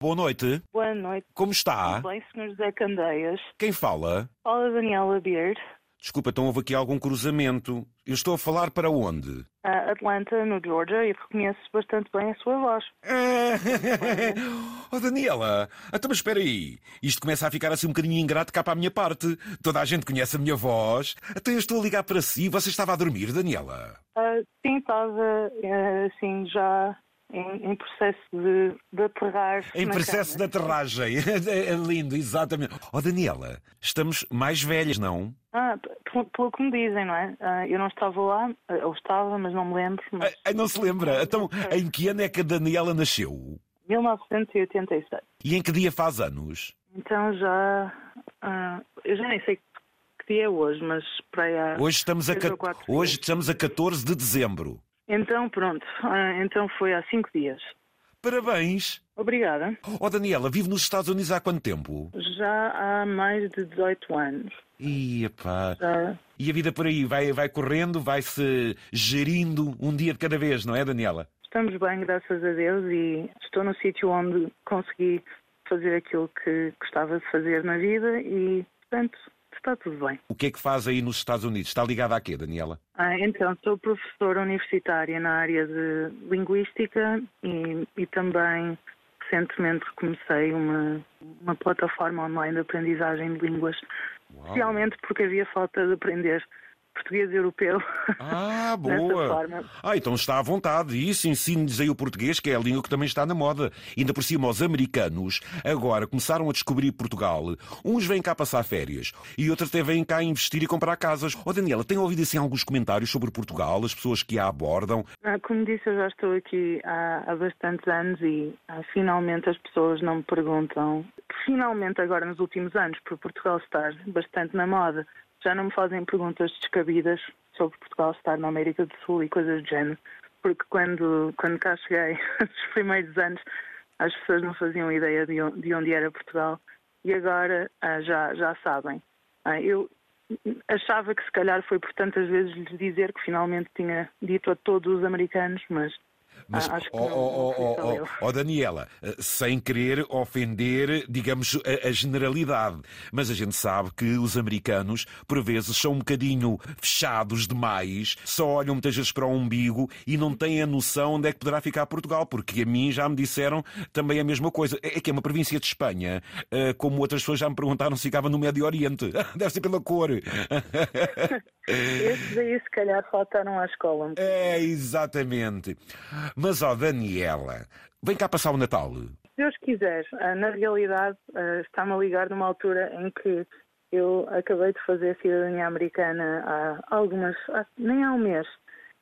Boa noite. Boa noite. Como está? Tudo bem, Sr. José Candeias? Quem fala? Fala Daniela Beard. Desculpa, então houve aqui algum cruzamento. Eu estou a falar para onde? a Atlanta, no Georgia, e reconheço bastante bem a sua voz. oh, Daniela, então mas espera aí. Isto começa a ficar assim um bocadinho ingrato cá para a minha parte. Toda a gente conhece a minha voz. Até eu estou a ligar para si. Você estava a dormir, Daniela? Ah, sim, estava ah, assim já em, em processo de, de aterrar. Em processo de cama. aterragem. É lindo, exatamente. Oh, Daniela, estamos mais velhas, não? Ah, pelo, pelo que me dizem, não é? Ah, eu não estava lá, ah, eu estava, mas não me lembro. Mas Ah, não se lembra? Então, em que ano é que a Daniela nasceu? 1986. E em que dia faz anos? Então já. ah, eu já nem sei que dia é hoje, mas para aí há Hoje estamos a, hoje dias. estamos a 14 de dezembro. Então pronto, ah, então foi há cinco dias. Parabéns! Obrigada. Oh, Daniela, vive nos Estados Unidos há quanto tempo? Já há mais de 18 anos. Ih, pá. Já... E a vida por aí vai, vai correndo, vai-se gerindo um dia de cada vez, não é, Daniela? Estamos bem, graças a Deus, e estou no sítio onde consegui fazer aquilo que gostava de fazer na vida e, portanto, está tudo bem. O que é que faz aí nos Estados Unidos? Está ligada a quê, Daniela? Ah, então, sou professora universitária na área de linguística e, e também recentemente comecei uma, uma plataforma online de aprendizagem de línguas, especialmente porque havia falta de aprender português europeu Ah, boa! Ah, então está à vontade. Isso, ensine-lhes aí o português, que é a língua que também está na moda. Ainda por cima, os americanos agora começaram a descobrir Portugal. Uns vêm cá passar férias e outros até vêm cá investir e comprar casas. Oh, Daniela, tem ouvido assim alguns comentários sobre Portugal, as pessoas que a abordam? Ah, Como disse, eu já estou aqui há, há bastantes anos e ah, finalmente as pessoas não me perguntam. Finalmente, agora nos últimos anos, por Portugal estar bastante na moda, já não me fazem perguntas descabidas sobre Portugal estar na América do Sul e coisas do género. Porque quando, quando cá cheguei, nos primeiros anos, as pessoas não faziam ideia de de onde era Portugal e agora ah, já, já sabem. Ah, eu achava que se calhar foi por tantas vezes lhes dizer que finalmente tinha dito a todos os americanos, mas, Mas, ah, acho que oh, não, oh, oh, Daniela, eh, sem querer ofender, digamos, a, a generalidade, mas a gente sabe que os americanos, por vezes, são um bocadinho fechados demais, só olham muitas vezes para o umbigo e não têm a noção onde é que poderá ficar Portugal, porque a mim já me disseram também a mesma coisa. É é que é uma província de Espanha, eh, como outras pessoas já me perguntaram se ficava no Médio Oriente. Deve ser pela cor. Esses aí se calhar faltaram à escola. É, exatamente. Mas, ó, Daniela, vem cá passar o Natal. Se Deus quiser, ah, na realidade ah, está-me a ligar numa altura em que eu acabei de fazer cidadania americana há algumas, nem há um mês.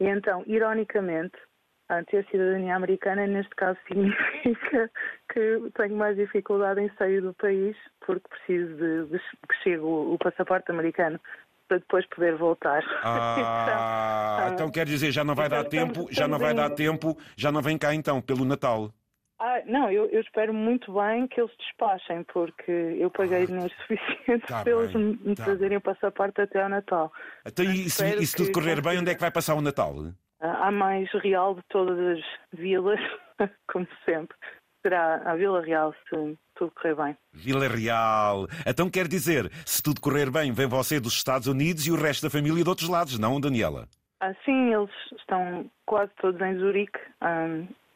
E então, ironicamente, ter cidadania americana neste caso significa que tenho mais dificuldade em sair do país porque preciso de, que chegue o passaporte americano para depois poder voltar. Ah, Então, então quer dizer, já não vai dar então, tempo, já não vai em- dar tempo, já não vem cá então, pelo Natal. Ah, não, eu, eu espero muito bem que eles despachem, porque eu paguei dinheiro suficiente tá para eles bem, me tá. trazerem o passaporte até ao Natal. Então, e se, e se tudo correr bem, onde é que vai passar o Natal? Ah, há mais real de todas as vilas, como sempre. Será a Vila Real se tudo correr bem. Vila Real. Então quer dizer, se tudo correr bem, vem você dos Estados Unidos e o resto da família de outros lados, não, Daniela? Ah, sim, eles estão quase todos em Zurique, ah,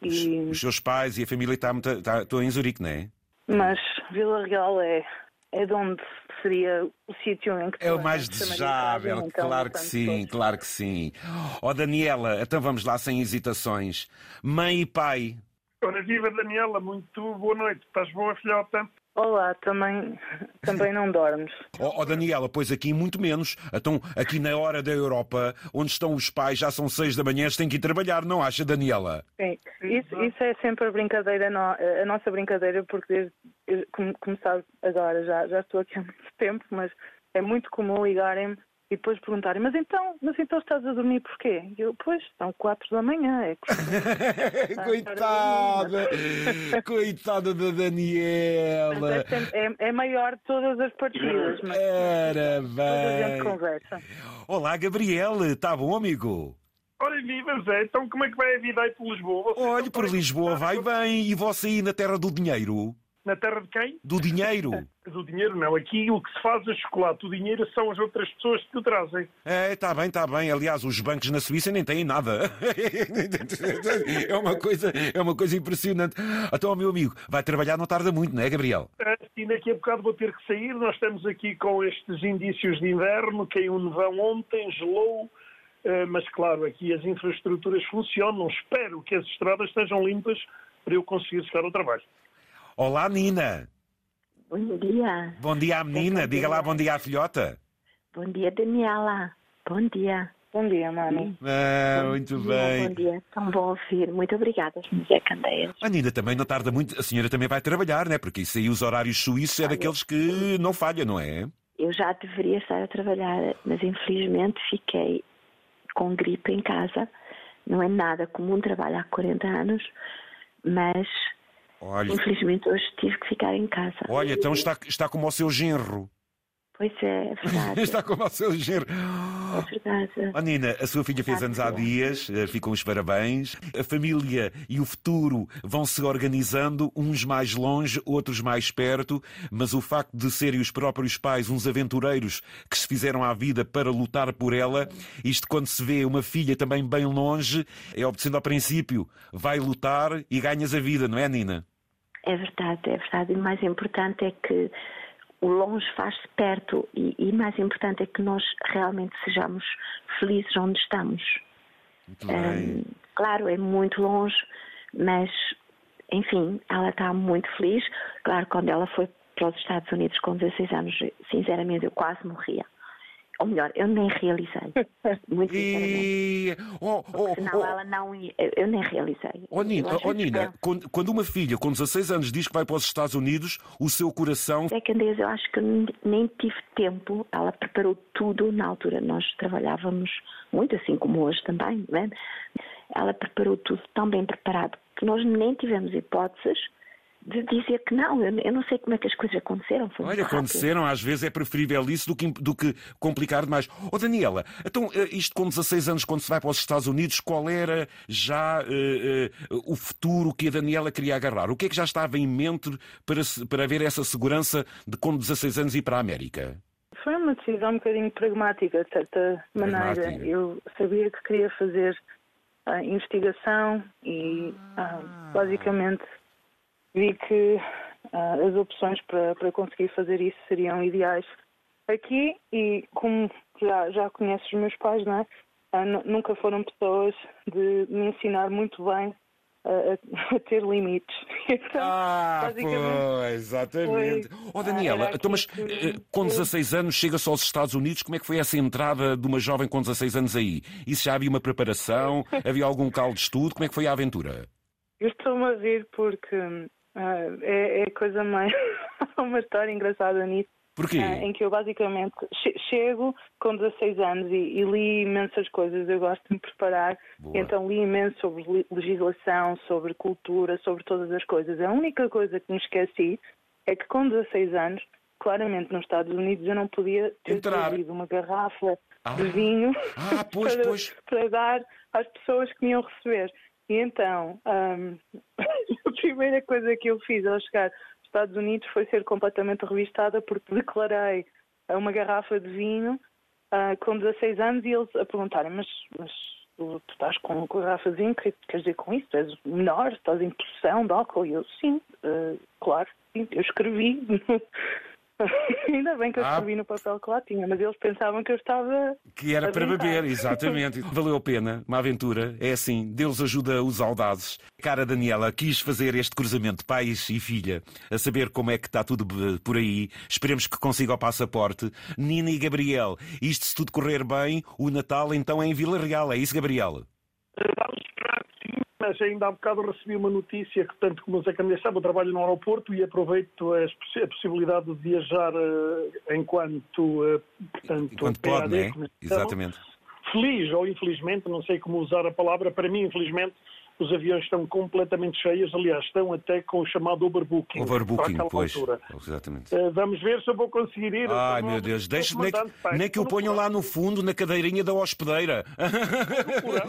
e, Os seus pais e a família estão, está, estão em Zurique, não é? mas Vila Real é, é de onde seria o sítio em que É o mais desejável, então claro que sim, todos. claro que sim. Ó Daniela, então vamos lá sem hesitações. Mãe e pai, Ora, viva Daniela, muito boa noite. Estás boa, filhota? Olá, também, também não dormes. Ó ó, Daniela, pois aqui muito menos. Então, aqui na hora da Europa, onde estão os pais, já são seis da manhã, eles têm que ir trabalhar, não acha, Daniela? Sim, isso, isso é sempre a brincadeira, a nossa brincadeira, porque desde, como, como sabe agora, já, já estou aqui há muito tempo, mas é muito comum ligarem-me e depois perguntarem, mas então, mas então estás a dormir porquê? E eu, pois, são quatro da manhã, é que coitada! Coitada da é, Daniela! é- é maior de todas as partidas, mas Era toda a gente bem. conversa. Olá, Gabriel, está bom, amigo? Ora viva, Zé, então como é que vai a vida aí por Lisboa? Vocês estão por para- Lisboa vai bem. E você aí na terra do dinheiro? Na terra de quem? Do dinheiro? Do dinheiro não. Aqui o que se faz é chocolate. O dinheiro são as outras pessoas que o trazem. É, está bem, está bem. Aliás, os bancos na Suíça nem têm nada. É uma coisa, é uma coisa impressionante. Então, meu amigo, vai trabalhar, não tarda muito, não é, Gabriel? E daqui a bocado vou ter que sair. Nós estamos aqui com estes indícios de inverno. Caiu um nevão ontem, gelou. Eh, Mas, claro, aqui as infraestruturas funcionam. Espero que as estradas estejam limpas para eu conseguir chegar ao trabalho. Olá, Nina. Bom dia. Bom dia à menina. Diga lá bom dia à filhota. Bom dia, Daniela. Bom dia. Bom dia, Mani. Ah, muito Bom bem. dia. Tão bom ouvir. Muito obrigada, José Candeias. A Nina também não tarda muito. A senhora também vai trabalhar, né? Porque isso aí, os horários suíços, é daqueles que não falha, não é? Eu já deveria estar a trabalhar, mas infelizmente fiquei com gripe em casa. Não é nada comum, trabalho há 40 anos, mas Olha, infelizmente hoje tive que ficar em casa. olha então está, está como o seu genro. Pois é, é verdade. Está como o seu genro. É verdade. Oh, Nina, a sua filha fez anos há dias, eh, ficam os parabéns. A família e o futuro vão se organizando, uns mais longe, outros mais perto, mas o facto de serem os próprios pais uns aventureiros que se fizeram à vida para lutar por ela, isto quando se vê uma filha também bem longe, é obedecendo ao princípio, vai lutar e ganhas a vida, não é, Nina? É verdade, é verdade. E o mais importante é que o longe faz-se perto e, e mais importante é que nós realmente sejamos felizes onde estamos. Muito bem. Hum, claro, é muito longe, mas, enfim, ela está muito feliz. Claro, quando ela foi para os Estados Unidos com 16 anos, sinceramente, eu quase morria. Ou melhor, eu nem realizei. Muito sinceramente. E... Oh, oh, Senão oh, ela não ia. eu- nem realizei. Oh Nina, oh, Nina, quando, quando uma filha com 16 anos diz que vai para os Estados Unidos, o seu coração. Zé Candeias, eu acho que nem tive tempo. Ela preparou tudo na altura. Nós trabalhávamos muito, assim como hoje também. Não é? Ela preparou tudo tão bem preparado que nós nem tivemos hipóteses de dizer que não. Eu, eu não sei como é que as coisas aconteceram. Foi Olha, rápido. aconteceram, às vezes é preferível isso do que, do que complicar demais. Oh Daniela, então eh, isto com 16 anos, quando se vai para os Estados Unidos, qual era já eh, eh, o futuro que a Daniela queria agarrar? O que é que já estava em mente para, para haver essa segurança de com 16 anos ir para a América? Foi uma decisão um bocadinho pragmática, de certa maneira. Pragmática. Eu sabia que queria fazer a investigação e ah, basicamente vi que ah, as opções para, para conseguir fazer isso seriam ideais aqui e como já, já conheces os meus pais, não é? Ah, nu- nunca foram pessoas de me ensinar muito bem a, a- a ter limites. Então, Ah, pois, exatamente. foi- Oh Daniela, então, mas que- eh, com 16 anos chega-se aos Estados Unidos, como é que foi essa entrada de uma jovem com 16 anos aí? Isso já havia uma preparação? Havia algum local de estudo? Como é que foi a aventura? Eu estou-me a rir porque ah, é, é coisa mais. Uma história engraçada nisso, Porquê? ah, em que eu basicamente che- chego com 16 anos e, e li imensas coisas. Eu gosto de me preparar, então li imenso sobre legislação, sobre cultura, sobre todas as coisas. A única coisa que me esqueci é que com 16 anos, claramente nos Estados Unidos, eu não podia ter Entrar. trazido uma garrafa Ah. de vinho Ah, pois, para, pois. para dar às pessoas que me iam receber. E então, ahm, a primeira coisa que eu fiz ao chegar aos Estados Unidos foi ser completamente revistada porque declarei uma garrafa de vinho ah, com 16 anos e eles a perguntarem, mas, mas tu, estás com com a garrafa de vinho, o que que queres dizer com isso? Tu és menor, estás em possessão de álcool? E eu, sim, ah, claro, sim, eu escrevi. Ainda bem que eu Ah. escrevi no papel que lá tinha, mas eles pensavam que eu estava Que era para beber, exatamente. Valeu a pena, uma aventura. É assim, Deus ajuda os audazes. Cara Daniela, quis fazer este cruzamento de pais e filha, a saber como é que está tudo por aí. Esperemos que consiga o passaporte. Nina e Gabriel, isto se tudo correr bem, o Natal então é em Vila Real, é isso, Gabriel? Vamos esperar que sim, mas ainda há bocado recebi uma notícia que, tanto como o Zé sabe, eu trabalho no aeroporto e aproveito a possibilidade de viajar eh, enquanto, eh, portanto, Enquanto pode, PAD, é? Exatamente. Feliz ou infelizmente, não sei como usar a palavra, para mim, infelizmente, os aviões estão completamente cheios, aliás, estão até com o chamado overbooking. Overbooking, pois. Altura. Exatamente. Uh, vamos ver se eu vou conseguir ir. Ai, meu Deus, deixe nem, que, nem que o ponham lá no fundo, na cadeirinha da hospedeira.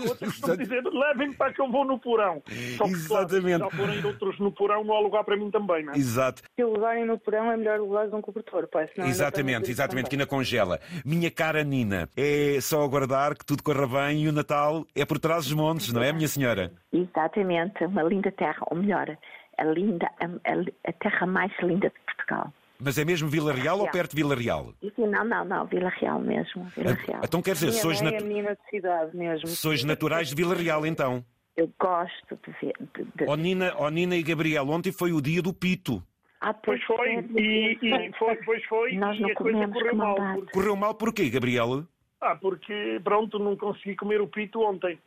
Outros dizer, levem para que eu vou no porão. Só que, Exatamente. Claro, já forem outros no porão, não há lugar para mim também, não é? Exato. Se o levarem no porão, é melhor levar um cobertor, pai. senão ainda Exatamente, exatamente, que ainda congela. Minha cara Nina, é só aguardar que tudo corra bem e o Natal é por trás dos montes, não é, minha senhora? Exatamente, uma linda terra, ou melhor, a, linda, a, a- a terra mais linda de Portugal. Mas é mesmo Vila Real ou Real. perto de Vila Real? Sim, não, não, não, Vila Real mesmo, Vila Real. Então quer dizer, Minha sois, nat- é menina de cidade mesmo. sois naturais de Vila Real então? Eu gosto de ver. De, de... Oh Nina, oh Nina e Gabriel, ontem foi o dia do pito. Ah, Pois foi, é, e, e foi, pois foi, Nós e não a coisa comemos correu mal. Porque, Correu mal porquê, Gabriel? ah, porque, pronto, não consegui comer o pito ontem.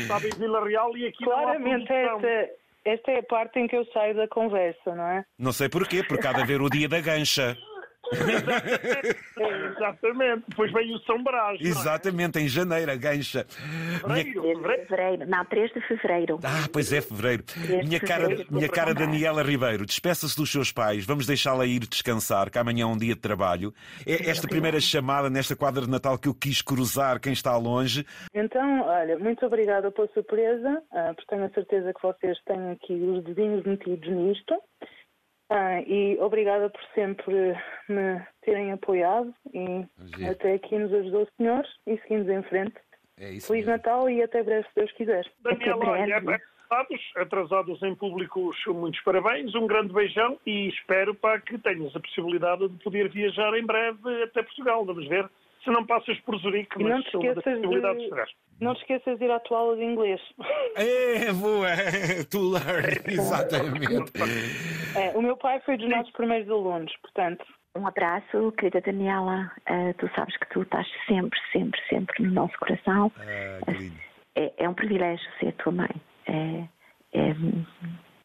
Estava em Vila Real e aqui Claramente, esta, esta é a parte em que eu saio da conversa, não é? Não sei porquê, porque há de haver o dia da gancha. É, exatamente. Depois veio o São Brás. é? Exatamente, em janeiro, a gancha. Minha- Fevereiro, Desde fevereiro. fevereiro, não, 3 de fevereiro. Ah, pois é, fevereiro. Minha cara, fevereiro. minha cara Daniela Ribeiro, despeça-se dos seus pais, vamos deixá-la ir descansar, que amanhã é um dia de trabalho. É esta primeira chamada nesta quadra de Natal que eu quis cruzar quem está longe. Então, olha, muito obrigada pela surpresa, ah, porque tenho a certeza que vocês têm aqui os dedinhos metidos nisto. Ah, e obrigada por sempre me terem apoiado e Giro. até aqui nos ajudou o Senhor e seguimos em frente. É isso. Feliz mesmo. Natal e até breve, se Deus quiser. Daniela, olha, breve. atrasados, atrasados em público, muitos parabéns, um grande beijão e espero para que tenhas a possibilidade de poder viajar em breve até Portugal. Vamos ver se não passas por Zurique, E não mas te esqueças de- serás. Não te esqueças de ir à tua aula de inglês. É, boa! To learn, exatamente. É, o meu pai foi dos nossos primeiros alunos, portanto, Um abraço, querida Daniela. Ah, tu sabes que tu estás sempre, sempre, sempre no nosso coração. Ah, que lindo. É, é um privilégio ser tua mãe. É, é,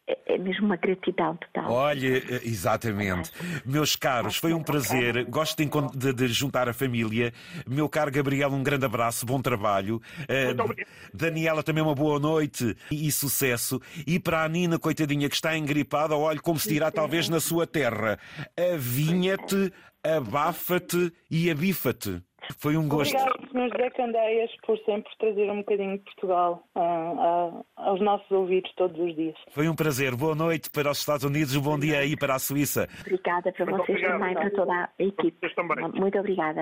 é- é mesmo uma gratidão total. Olha, eh, exatamente. Meus caros, foi um prazer. Gosto de, de- de juntar a família. Meu caro Gabriel, um grande abraço, bom trabalho. Muito obrigado. Daniela, também uma boa noite e, e sucesso. E para a Nina, coitadinha, que está engripada, olha como se dirá talvez na sua terra. Avinha-te, abafa-te e abifa-te. Foi um gosto. obrigado, Sr. José Candeias, por sempre trazer um bocadinho de Portugal ah, ah, aos nossos ouvidos todos os dias. Foi um prazer. Boa noite para os Estados Unidos, um bom dia aí para a Suíça. Obrigada para Muito vocês obrigado. também, para toda a equipe. Muito obrigada.